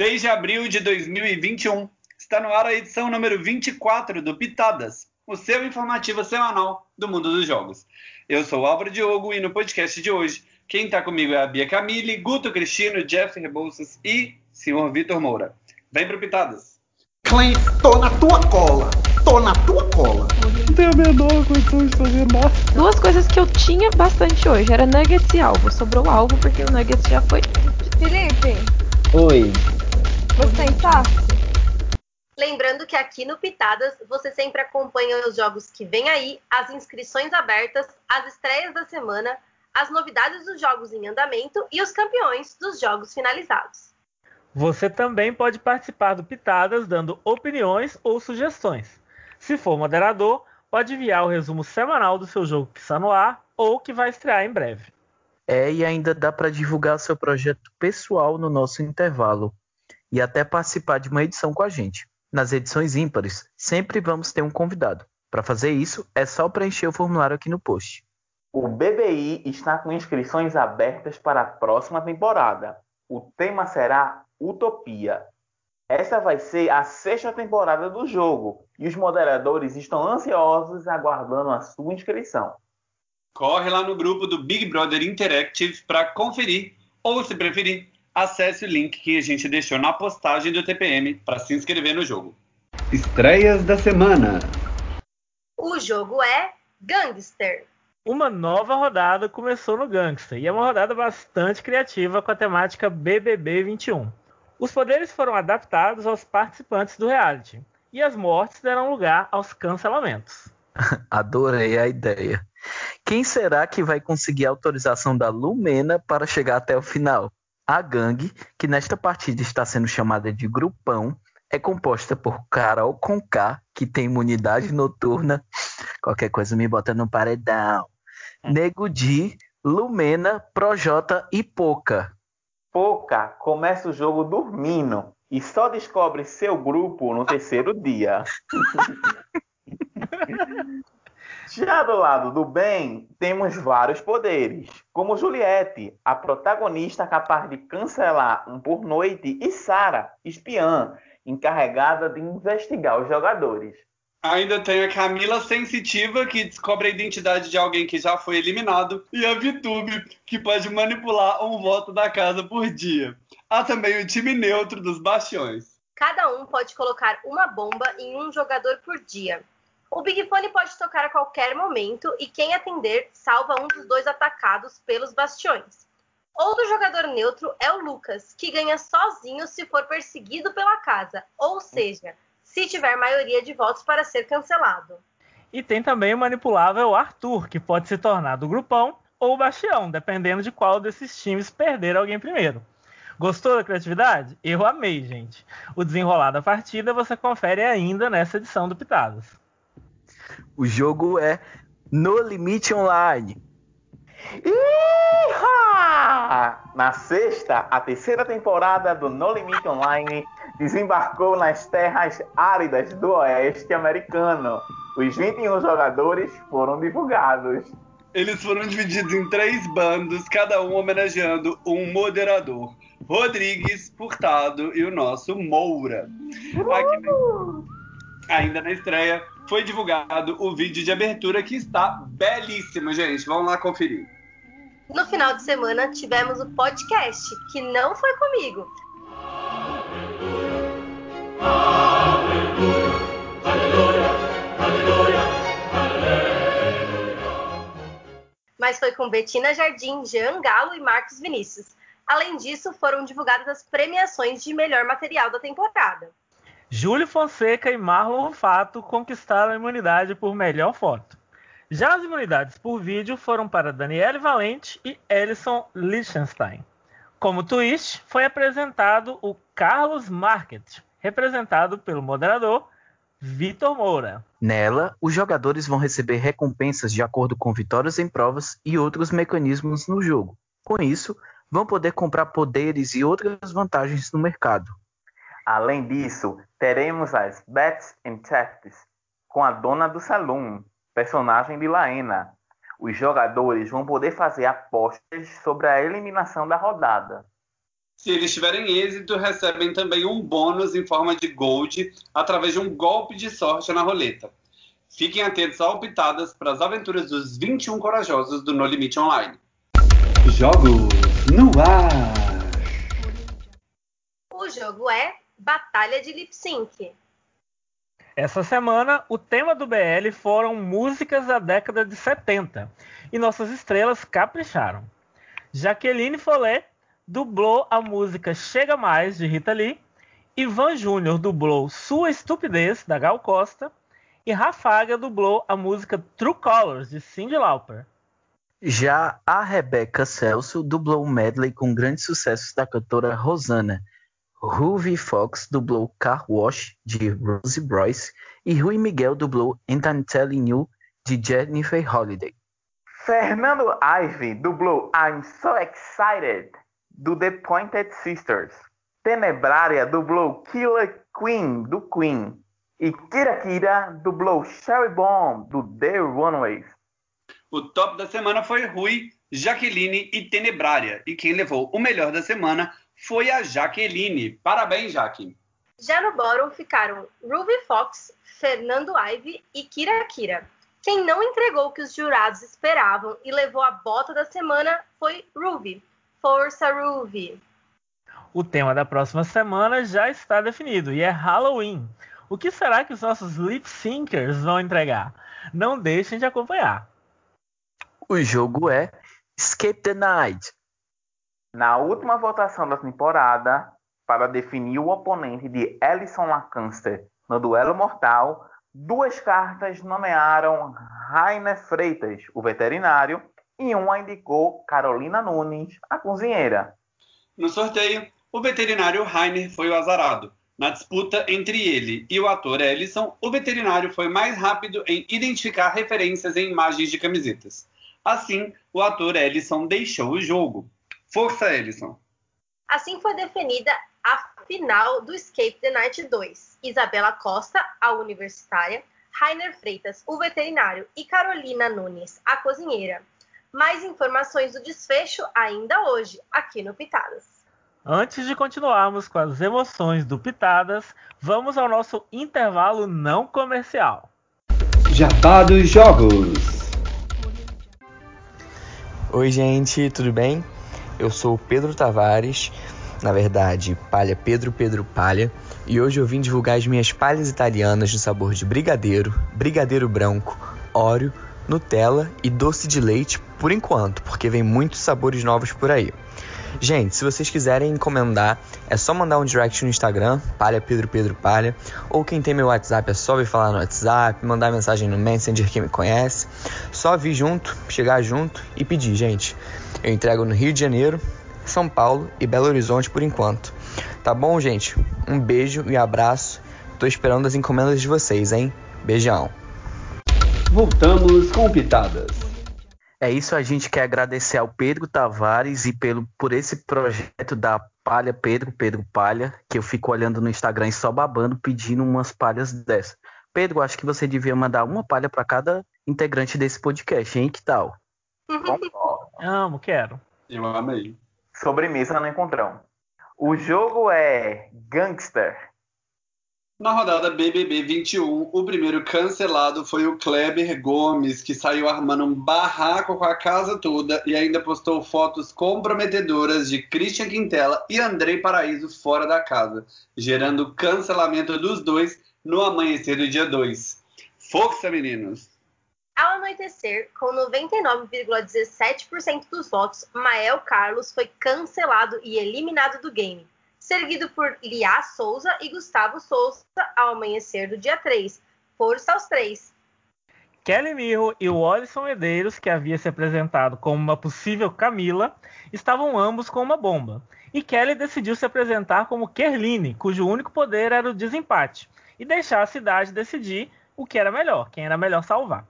6 de abril de 2021. Está no ar a edição número 24 do Pitadas, o seu informativo semanal do mundo dos jogos. Eu sou o Álvaro Diogo e no podcast de hoje, quem está comigo é a Bia Camille, Guto Cristino, Jeff Rebouças e senhor Vitor Moura. Vem pro Pitadas. Clem, tô na tua cola. Tô na tua cola. Não tenho a menor condição de fazer nada. Duas coisas que eu tinha bastante hoje era nuggets e alvo. Sobrou alvo porque o nuggets já foi. Felipe, Oi. Você está? Lembrando que aqui no Pitadas você sempre acompanha os jogos que vem aí, as inscrições abertas, as estreias da semana, as novidades dos jogos em andamento e os campeões dos jogos finalizados. Você também pode participar do Pitadas dando opiniões ou sugestões. Se for moderador, pode enviar o resumo semanal do seu jogo que está no ar ou que vai estrear em breve. É, e ainda dá para divulgar seu projeto pessoal no nosso intervalo e até participar de uma edição com a gente. Nas edições ímpares, sempre vamos ter um convidado. Para fazer isso, é só preencher o formulário aqui no post. O BBI está com inscrições abertas para a próxima temporada. O tema será Utopia. Essa vai ser a sexta temporada do jogo e os moderadores estão ansiosos aguardando a sua inscrição. Corre lá no grupo do Big Brother Interactive para conferir, ou se preferir, acesse o link que a gente deixou na postagem do TPM para se inscrever no jogo. Estreias da semana. O jogo é Gangster. Uma nova rodada começou no Gangster e é uma rodada bastante criativa com a temática BBB 21. Os poderes foram adaptados aos participantes do reality e as mortes deram lugar aos cancelamentos. Adorei a ideia. Quem será que vai conseguir a autorização da Lumena para chegar até o final? A gangue, que nesta partida está sendo chamada de Grupão, é composta por Carol Conká, que tem imunidade noturna. Qualquer coisa me bota no paredão. Nego Di, Lumena, Projota e Poca. Poca começa o jogo dormindo e só descobre seu grupo no terceiro dia. Já do lado do bem, temos vários poderes, como Juliette, a protagonista capaz de cancelar um por noite, e Sara, espiã, encarregada de investigar os jogadores. Ainda tem a Camila Sensitiva, que descobre a identidade de alguém que já foi eliminado, e a Vitube, que pode manipular um voto da casa por dia. Há também o time neutro dos bastiões. Cada um pode colocar uma bomba em um jogador por dia. O Big Fone pode tocar a qualquer momento e quem atender salva um dos dois atacados pelos bastiões. Outro jogador neutro é o Lucas, que ganha sozinho se for perseguido pela casa, ou seja, se tiver maioria de votos para ser cancelado. E tem também o manipulável Arthur, que pode se tornar do grupão ou bastião, dependendo de qual desses times perder alguém primeiro. Gostou da criatividade? Eu amei, gente. O desenrolar da partida você confere ainda nessa edição do Pitadas. O jogo é No Limite Online. Iha! Na sexta, a terceira temporada do No Limite Online desembarcou nas terras áridas do oeste americano. Os 21 jogadores foram divulgados. Eles foram divididos em três bandos, cada um homenageando um moderador. Rodrigues, Furtado e o nosso Moura. Aqui, ainda na estreia, foi divulgado o vídeo de abertura que está belíssimo, gente. Vamos lá conferir. No final de semana tivemos o podcast, que não foi comigo. Mas foi com Betina Jardim, Jean Galo e Marcos Vinícius. Além disso, foram divulgadas as premiações de melhor material da temporada. Júlio Fonseca e Marlon Rufato conquistaram a imunidade por melhor foto. Já as imunidades por vídeo foram para Daniele Valente e Ellison Liechtenstein. Como twist, foi apresentado o Carlos Market, representado pelo moderador Vitor Moura. Nela, os jogadores vão receber recompensas de acordo com vitórias em provas e outros mecanismos no jogo. Com isso, vão poder comprar poderes e outras vantagens no mercado. Além disso, teremos as Bets and Thefts com a dona do salão, personagem de Laena. Os jogadores vão poder fazer apostas sobre a eliminação da rodada. Se eles tiverem êxito, recebem também um bônus em forma de gold através de um golpe de sorte na roleta. Fiquem atentos ao Pitadas para as aventuras dos 21 corajosos do No Limite Online. Jogos no ar. O jogo é Batalha de Lip Sync. Essa semana, o tema do BL foram músicas da década de 70 e nossas estrelas capricharam. Jaqueline Follet dublou a música Chega Mais, de Rita Lee, Ivan Júnior dublou Sua Estupidez, da Gal Costa, e Rafaga dublou a música True Colors, de Cyndi Lauper. Já a Rebeca Celso dublou um medley com grandes sucessos da cantora Rosana. Ruby Fox dublou Car Wash, de Rosie Bryce, e Rui Miguel dublou And I'm Telling You, de Jennifer Holiday. Fernando Ivey dublou I'm So Excited, do The Pointed Sisters. Tenebrária dublou Killer Queen, do Queen. E Kira Kira dublou Sherry Bomb, do The Runaways. O top da semana foi Rui, Jaqueline e Tenebrária. E quem levou o melhor da semana foi a Jaqueline. Parabéns, Jaque. Já no bórum ficaram Ruby Fox, Fernando Ive e Kira Kira. Quem não entregou o que os jurados esperavam e levou a bota da semana foi Ruby. Força, Ruby! O tema da próxima semana já está definido e é Halloween. O que será que os nossos lip syncers vão entregar? Não deixem de acompanhar. O jogo é Escape the Night. Na última votação da temporada, para definir o oponente de Ellison Lacanster no duelo mortal, duas cartas nomearam Rainer Freitas, o veterinário, e uma indicou Carolina Nunes, a cozinheira. No sorteio, o veterinário Rainer foi o azarado. Na disputa entre ele e o ator Ellison, o veterinário foi mais rápido em identificar referências em imagens de camisetas. Assim, o ator Ellison deixou o jogo. Força, Ellison! Assim foi definida a final do Escape the Night 2. Isabela Costa, a universitária, Rainer Freitas, o veterinário, e Carolina Nunes, a cozinheira. Mais informações do desfecho ainda hoje, aqui no Pitadas. Antes de continuarmos com as emoções do Pitadas, vamos ao nosso intervalo não comercial. Jabá dos Jogos. Oi, gente, tudo bem? Eu sou Pedro Tavares, na verdade, Palha Pedro Pedro Palha, e hoje eu vim divulgar as minhas palhas italianas no sabor de brigadeiro, brigadeiro branco, óleo, Nutella e doce de leite por enquanto, porque vem muitos sabores novos por aí. Gente, se vocês quiserem encomendar, é só mandar um direct no Instagram, Palha Pedro Pedro Palha, ou quem tem meu WhatsApp é só vir falar no WhatsApp, mandar mensagem no Messenger quem me conhece. Só vir junto, chegar junto e pedir, gente. Eu entrego no Rio de Janeiro, São Paulo e Belo Horizonte por enquanto. Tá bom, gente? Um beijo e abraço. Tô esperando as encomendas de vocês, hein? Beijão. Voltamos com Pitadas. É isso, a gente quer agradecer ao Pedro Tavares e pelo, por esse projeto da Palha Pedro, Pedro Palha, que eu fico olhando no Instagram e só babando pedindo umas palhas dessas. Pedro, acho que você devia mandar uma palha para cada integrante desse podcast, hein? Que tal? Concordo. Amo, quero. Eu amei. Sobremesa no encontrão. O jogo é Gangster. Na rodada BBB 21, o primeiro cancelado foi o Kleber Gomes, que saiu armando um barraco com a casa toda e ainda postou fotos comprometedoras de Christian Quintela e Andrei Paraíso fora da casa, gerando cancelamento dos dois no amanhecer do dia 2. Força, meninos! Ao anoitecer, com 99,17% dos votos, Mael Carlos foi cancelado e eliminado do game, seguido por Liá Souza e Gustavo Souza ao amanhecer do dia 3. Força aos três! Kelly Mirro e o Alisson Medeiros, que havia se apresentado como uma possível Camila, estavam ambos com uma bomba. E Kelly decidiu se apresentar como Kerline, cujo único poder era o desempate, e deixar a cidade decidir o que era melhor, quem era melhor salvar.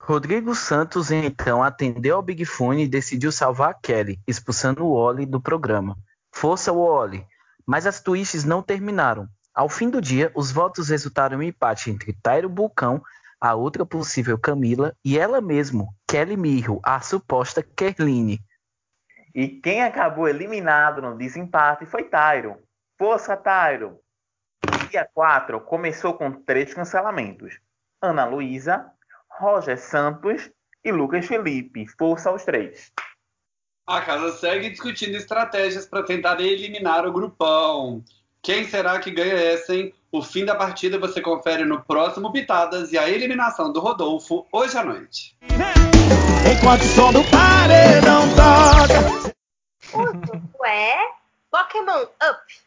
Rodrigo Santos então atendeu ao Big Fone e decidiu salvar Kelly, expulsando o Oli do programa. Força Oli! Mas as twists não terminaram. Ao fim do dia, os votos resultaram em empate entre Tairo Bulcão, a outra possível Camila, e ela mesmo, Kelly Mirro, a suposta Kerline. E quem acabou eliminado no desempate foi Tyron. Força, Tyron! Dia 4 começou com três cancelamentos. Ana Luísa, Roger Santos e Lucas Felipe. Força aos três. A casa segue discutindo estratégias para tentar eliminar o grupão. Quem será que ganha essa, hein? O fim da partida você confere no próximo Pitadas e a eliminação do Rodolfo hoje à noite. Enquanto o som do paredão toca. O jogo é Pokémon Up.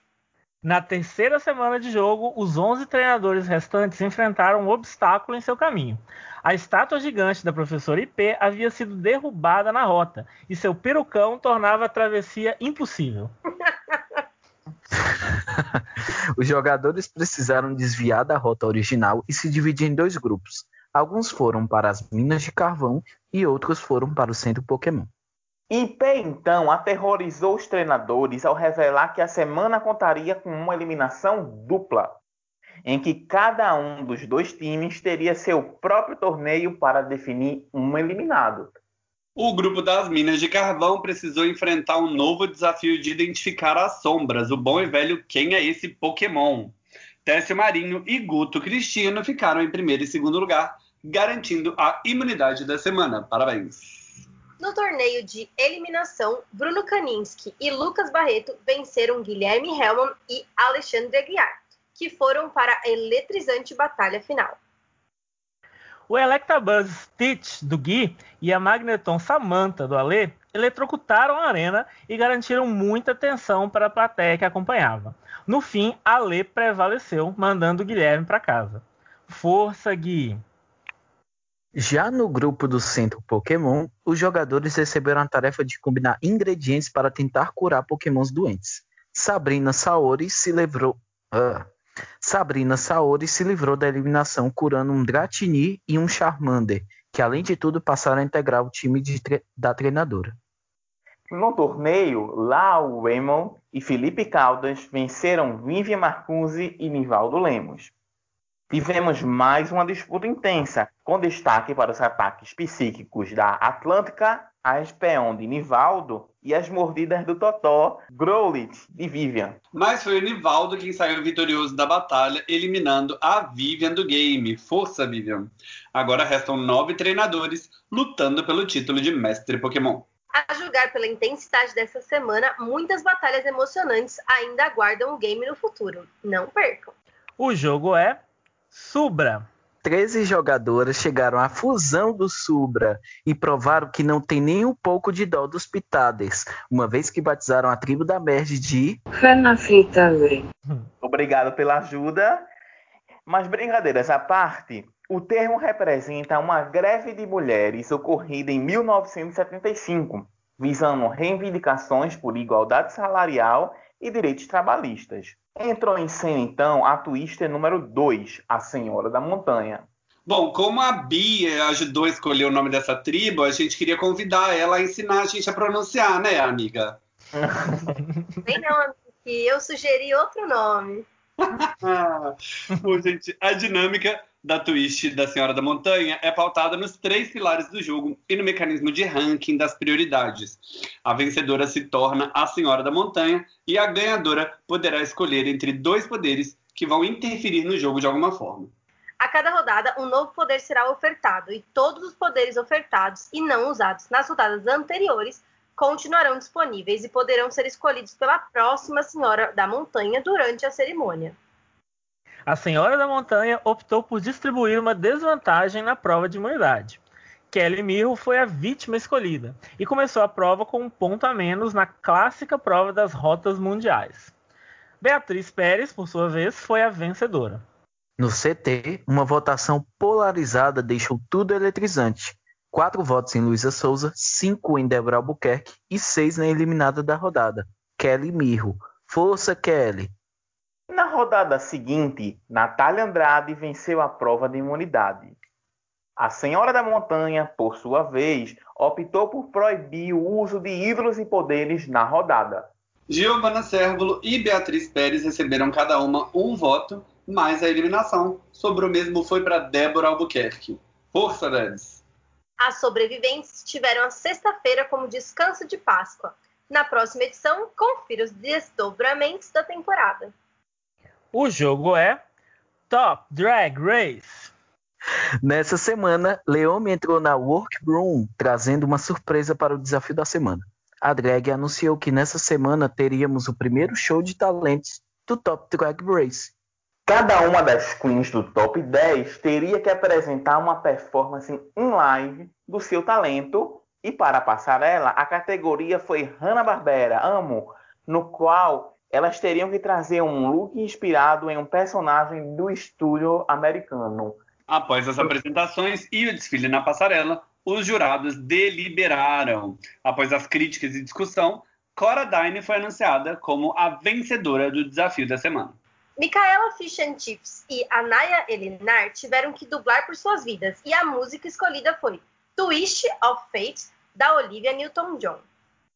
Na terceira semana de jogo, os 11 treinadores restantes enfrentaram um obstáculo em seu caminho. A estátua gigante da professora IP havia sido derrubada na rota e seu perucão tornava a travessia impossível. Os jogadores precisaram desviar da rota original e se dividir em dois grupos. Alguns foram para as minas de carvão e outros foram para o centro Pokémon. IP então aterrorizou os treinadores ao revelar que a semana contaria com uma eliminação dupla, em que cada um dos dois times teria seu próprio torneio para definir um eliminado. O grupo das Minas de Carvão precisou enfrentar um novo desafio de identificar as sombras, o bom e velho Quem é esse Pokémon? Técio Marinho e Guto Cristino ficaram em primeiro e segundo lugar, garantindo a imunidade da semana. Parabéns! No torneio de eliminação, Bruno Kaninski e Lucas Barreto venceram Guilherme Hellman e Alexandre Aguiar, que foram para a eletrizante batalha final. O Electabuzz Stitch do Gui e a Magneton Samantha do Alê eletrocutaram a arena e garantiram muita atenção para a plateia que acompanhava. No fim, Alê prevaleceu, mandando o Guilherme para casa. Força, Gui! Já no grupo do Centro Pokémon, os jogadores receberam a tarefa de combinar ingredientes para tentar curar Pokémons doentes. Sabrina Saori se livrou. Ah. Sabrina Saori se livrou da eliminação curando um Dratini e um Charmander, que além de tudo passaram a integrar o time tre da treinadora. No torneio, Lau Raymond e Felipe Caldas venceram Vivian Marcuse e Nivaldo Lemos. Tivemos mais uma disputa intensa, com destaque para os ataques psíquicos da Atlântica, a Espeon de Nivaldo e as mordidas do Totó, Growlit de Vivian. Mas foi o Nivaldo quem saiu vitorioso da batalha, eliminando a Vivian do game. Força, Vivian! Agora restam nove treinadores lutando pelo título de Mestre Pokémon. A julgar pela intensidade dessa semana, muitas batalhas emocionantes ainda aguardam o game no futuro. Não percam! O jogo é Subra. 13 jogadoras chegaram à fusão do Subra e provaram que não tem nem um pouco de dó dos Pitades, uma vez que batizaram a tribo da Merge de Fé na fita, velho. Obrigado pela ajuda. Mas brincadeiras à parte, o termo representa uma greve de mulheres ocorrida em 1975, visando reivindicações por igualdade salarial e direitos trabalhistas. Entrou em cena então a twister número 2, a Senhora da Montanha. Bom, como a Bia ajudou a escolher o nome dessa tribo, a gente queria convidar ela a ensinar a gente a pronunciar, né, amiga? Bem não, amiga, que eu sugeri outro nome. Bom, gente, a dinâmica da twist da Senhora da Montanha é pautada nos três pilares do jogo e no mecanismo de ranking das prioridades. A vencedora se torna a Senhora da Montanha e a ganhadora poderá escolher entre dois poderes que vão interferir no jogo de alguma forma. A cada rodada, um novo poder será ofertado e todos os poderes ofertados e não usados nas rodadas anteriores continuarão disponíveis e poderão ser escolhidos pela próxima Senhora da Montanha durante a cerimônia. A Senhora da Montanha optou por distribuir uma desvantagem na prova de imunidade. Kelly Mirro foi a vítima escolhida e começou a prova com um ponto a menos na clássica prova das rotas mundiais. Beatriz Pérez, por sua vez, foi a vencedora. No CT, uma votação polarizada deixou tudo eletrizante. Quatro votos em Luísa Souza, cinco em Débora Albuquerque e seis na eliminada da rodada, Kelly Mirro. Força, Kelly! Na rodada seguinte, Natália Andrade venceu a prova de imunidade. A Senhora da Montanha, por sua vez, optou por proibir o uso de ídolos e poderes na rodada. Giovana Cérvulo e Beatriz Pérez receberam cada uma um voto, mas a eliminação sobrou mesmo foi para Débora Albuquerque. Força, Debs! As sobreviventes tiveram a sexta-feira como descanso de Páscoa. Na próxima edição, confira os desdobramentos da temporada. O jogo é Top Drag Race. Nessa semana, Leome entrou na Workroom, trazendo uma surpresa para o desafio da semana. A drag anunciou que nessa semana teríamos o primeiro show de talentos do Top Drag Race. Cada uma das queens do top 10 teria que apresentar uma performance em live do seu talento, e para a passarela, a categoria foi Hanna-Barbera, Amo, no qual elas teriam que trazer um look inspirado em um personagem do estúdio americano. Após as apresentações e o desfile na passarela, os jurados deliberaram. Após as críticas e discussão, Cora Dine foi anunciada como a vencedora do desafio da semana. Micaela Fish and Chips e Anaya Elinar tiveram que dublar por suas vidas, e a música escolhida foi Twist of Fate, da Olivia Newton-John.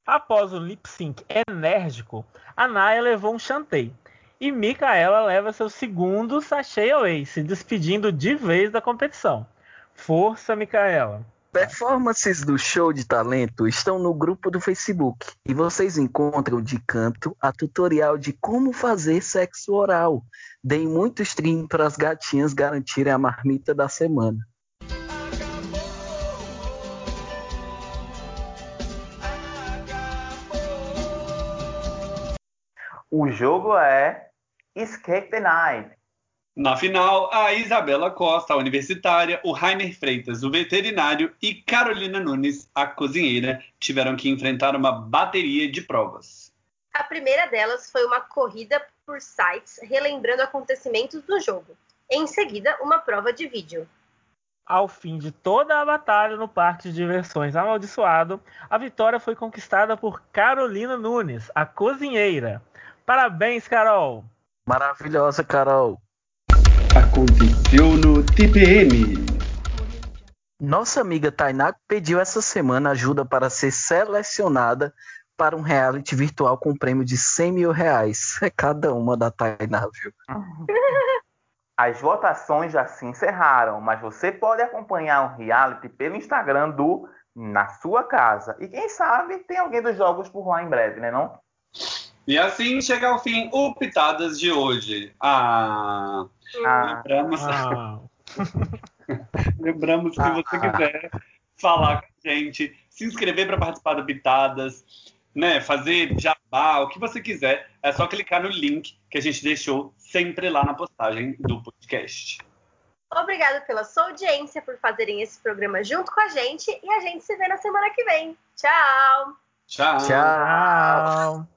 Após o lip sync enérgico, a Naya levou um chantei. E Micaela leva seu segundo sachê away, se despedindo de vez da competição. Força, Micaela! Performances do show de talento estão no grupo do Facebook e vocês encontram de canto a tutorial de como fazer sexo oral. Deem muito stream para as gatinhas garantirem a marmita da semana. O jogo é Escape the Night. Na final, a Isabela Costa, a universitária, o Rainer Freitas, o veterinário, e Carolina Nunes, a cozinheira, tiveram que enfrentar uma bateria de provas. A primeira delas foi uma corrida por sites relembrando acontecimentos do jogo. Em seguida, uma prova de vídeo. Ao fim de toda a batalha no parque de diversões amaldiçoado, a vitória foi conquistada por Carolina Nunes, a cozinheira. Parabéns, Carol! Maravilhosa, Carol! Aconteceu no TPM. Nossa amiga Tainá pediu essa semana ajuda para ser selecionada para um reality virtual com um prêmio de 100 mil reais. É cada uma da Tainá, viu? As votações já se encerraram, mas você pode acompanhar o reality pelo Instagram do Na Sua Casa. E quem sabe tem alguém dos jogos por lá em breve, né não? E assim chega ao fim o Pitadas de hoje. Ah, Ah. lembramos, Ah, lembramos que se você quiser falar com a gente, se inscrever para participar do Pitadas, né, fazer jabá, o que você quiser, é só clicar no link que a gente deixou sempre lá na postagem do podcast. Obrigado pela sua audiência, por fazerem esse programa junto com a gente e a gente se vê na semana que vem. Tchau. Tchau! tchau!